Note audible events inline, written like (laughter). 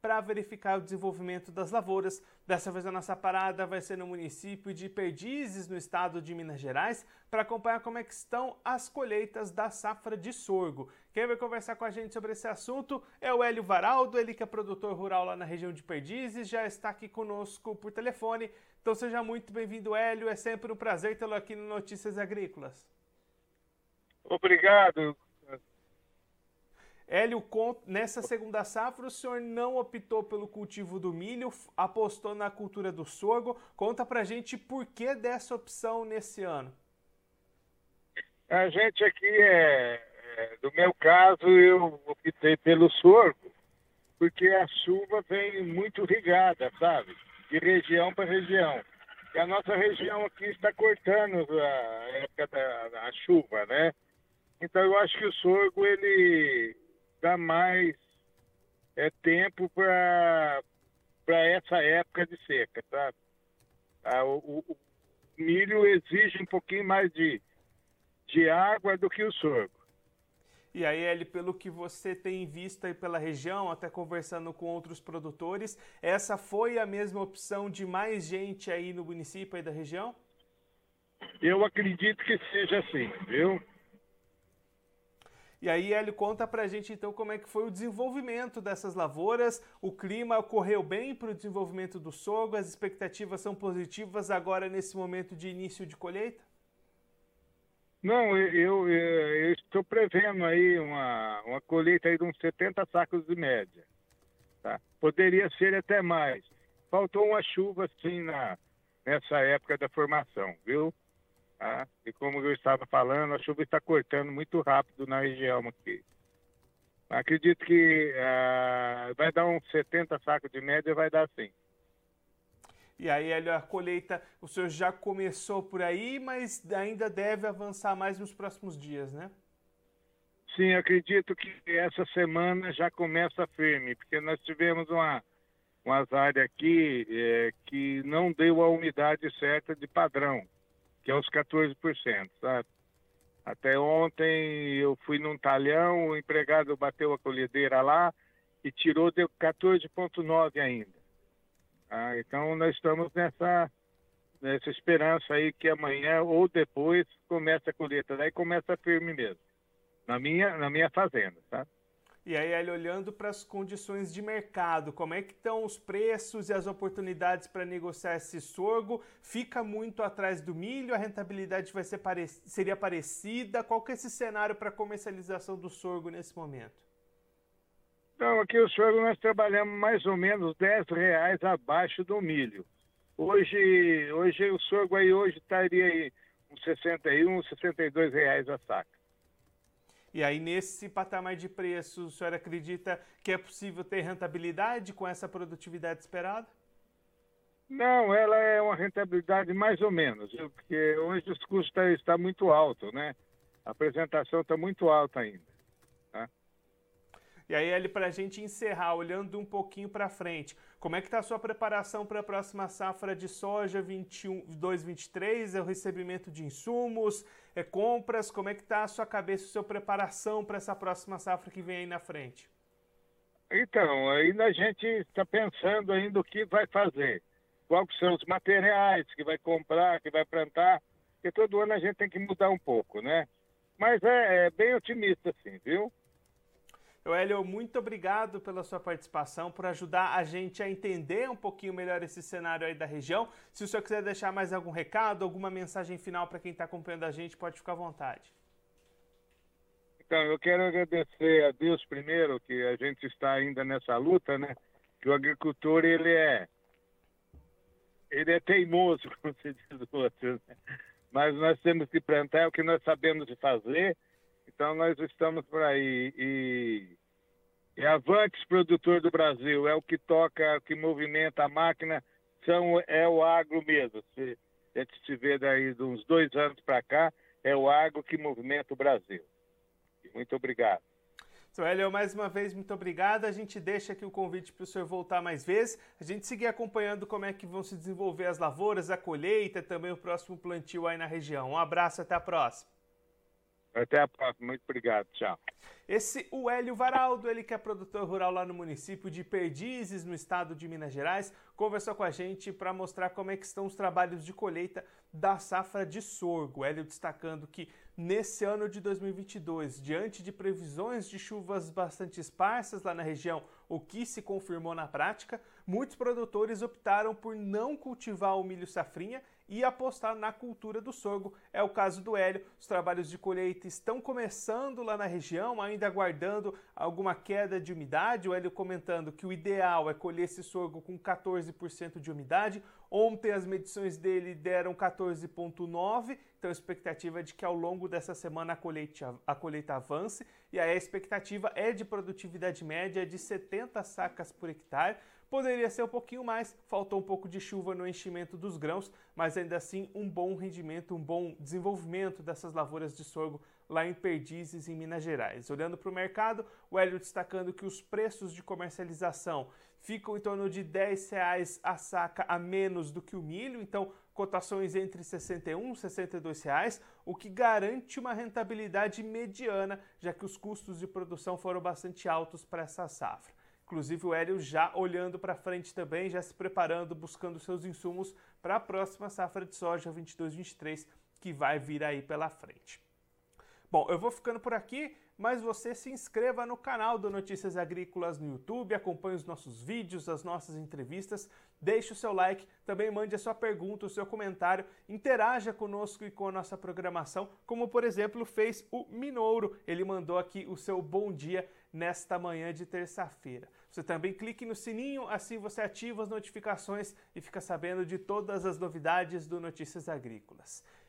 para verificar o desenvolvimento das lavouras. Dessa vez a nossa parada vai ser no município de Perdizes, no estado de Minas Gerais, para acompanhar como é que estão as colheitas da safra de sorgo. Quem vai conversar com a gente sobre esse assunto é o Hélio Varaldo, ele que é produtor rural lá na região de Perdizes, já está aqui conosco por telefone. Então seja muito bem-vindo, Hélio. É sempre um prazer tê-lo aqui no Notícias Agrícolas. Obrigado, Hélio, nessa segunda safra o senhor não optou pelo cultivo do milho, apostou na cultura do sorgo. Conta pra gente por que dessa opção nesse ano. A gente aqui é, é do meu caso, eu optei pelo sorgo, porque a chuva vem muito rigada, sabe? De região para região. E a nossa região aqui está cortando a época da, da chuva, né? Então eu acho que o sorgo ele dá mais é, tempo para essa época de seca, sabe? Ah, o, o, milho exige um pouquinho mais de, de água do que o sorgo. E aí, Eli, pelo que você tem visto aí pela região, até conversando com outros produtores, essa foi a mesma opção de mais gente aí no município aí da região? Eu acredito que seja assim, viu? E aí, Hélio, conta pra gente então como é que foi o desenvolvimento dessas lavouras. O clima ocorreu bem para o desenvolvimento do sorgo, as expectativas são positivas agora nesse momento de início de colheita? Não, eu, eu, eu estou prevendo aí uma, uma colheita aí de uns 70 sacos de média. Tá? Poderia ser até mais. Faltou uma chuva assim na, nessa época da formação, viu? Tá? E como eu estava falando, a chuva está cortando muito rápido na região aqui. Acredito que uh, vai dar uns 70 sacos de média, vai dar sim. E aí, a colheita, o senhor já começou por aí, mas ainda deve avançar mais nos próximos dias, né? Sim, acredito que essa semana já começa firme, porque nós tivemos uma, umas áreas aqui é, que não deu a umidade certa de padrão que é os 14%, sabe? Até ontem eu fui num talhão, o empregado bateu a colhedeira lá e tirou de 14,9 ainda. Ah, então nós estamos nessa, nessa esperança aí que amanhã ou depois começa a colheita, daí começa firme mesmo, na minha, na minha fazenda, tá? E aí, ele olhando para as condições de mercado, como é que estão os preços e as oportunidades para negociar esse sorgo? Fica muito atrás do milho? A rentabilidade vai ser seria parecida? Qual que é esse cenário para comercialização do sorgo nesse momento? Então, aqui o sorgo nós trabalhamos mais ou menos 10 reais abaixo do milho. Hoje, hoje o sorgo aí hoje estaria aí uns 61, 62 reais a saca. E aí, nesse patamar de preço, o senhor acredita que é possível ter rentabilidade com essa produtividade esperada? Não, ela é uma rentabilidade mais ou menos, porque hoje os custos estão muito alto, né? A apresentação está muito alta ainda. E aí, Eli, para a gente encerrar, olhando um pouquinho para frente, como é que está a sua preparação para a próxima safra de soja 22-23? É o recebimento de insumos, é compras? Como é que está a sua cabeça, a sua preparação para essa próxima safra que vem aí na frente? Então, ainda a gente está pensando ainda o que vai fazer. Quais são os materiais que vai comprar, que vai plantar, porque todo ano a gente tem que mudar um pouco, né? Mas é, é bem otimista, sim, viu? Hélio, muito obrigado pela sua participação, por ajudar a gente a entender um pouquinho melhor esse cenário aí da região. Se o senhor quiser deixar mais algum recado, alguma mensagem final para quem está acompanhando a gente, pode ficar à vontade. Então, eu quero agradecer a Deus primeiro, que a gente está ainda nessa luta, né? Que o agricultor, ele é ele é teimoso, (laughs) como se diz o outro, né? Mas nós temos que plantar o que nós sabemos de fazer, então nós estamos por aí. E é Avantes Produtor do Brasil, é o que toca, que movimenta a máquina, são, é o agro mesmo. Se, a gente se vê daí de uns dois anos para cá, é o agro que movimenta o Brasil. Muito obrigado. Seu mais uma vez, muito obrigado. A gente deixa aqui o convite para o senhor voltar mais vezes. A gente seguir acompanhando como é que vão se desenvolver as lavouras, a colheita, também o próximo plantio aí na região. Um abraço, até a próxima. Até a próxima. Muito obrigado. Tchau. Esse o Hélio Varaldo, ele que é produtor rural lá no município de Perdizes, no estado de Minas Gerais, conversou com a gente para mostrar como é que estão os trabalhos de colheita da safra de sorgo. Hélio destacando que nesse ano de 2022, diante de previsões de chuvas bastante esparsas lá na região, o que se confirmou na prática, muitos produtores optaram por não cultivar o milho safrinha e apostar na cultura do sorgo. É o caso do Hélio. Os trabalhos de colheita estão começando lá na região, ainda aguardando alguma queda de umidade. O Hélio comentando que o ideal é colher esse sorgo com 14% de umidade. Ontem as medições dele deram 14,9%, então a expectativa é de que ao longo dessa semana a colheita, a colheita avance. E aí a expectativa é de produtividade média de 70 sacas por hectare. Poderia ser um pouquinho mais, faltou um pouco de chuva no enchimento dos grãos, mas ainda assim um bom rendimento, um bom desenvolvimento dessas lavouras de sorgo lá em Perdizes, em Minas Gerais. Olhando para o mercado, o Hélio destacando que os preços de comercialização ficam em torno de R$ reais a saca a menos do que o milho, então cotações entre R$ 61 e 62 reais, o que garante uma rentabilidade mediana, já que os custos de produção foram bastante altos para essa safra. Inclusive o Hélio já olhando para frente também, já se preparando, buscando seus insumos para a próxima safra de soja 22-23 que vai vir aí pela frente. Bom, eu vou ficando por aqui, mas você se inscreva no canal do Notícias Agrícolas no YouTube, acompanhe os nossos vídeos, as nossas entrevistas, deixe o seu like, também mande a sua pergunta, o seu comentário, interaja conosco e com a nossa programação, como por exemplo fez o Minouro. Ele mandou aqui o seu bom dia nesta manhã de terça-feira. Você também clique no sininho, assim você ativa as notificações e fica sabendo de todas as novidades do Notícias Agrícolas.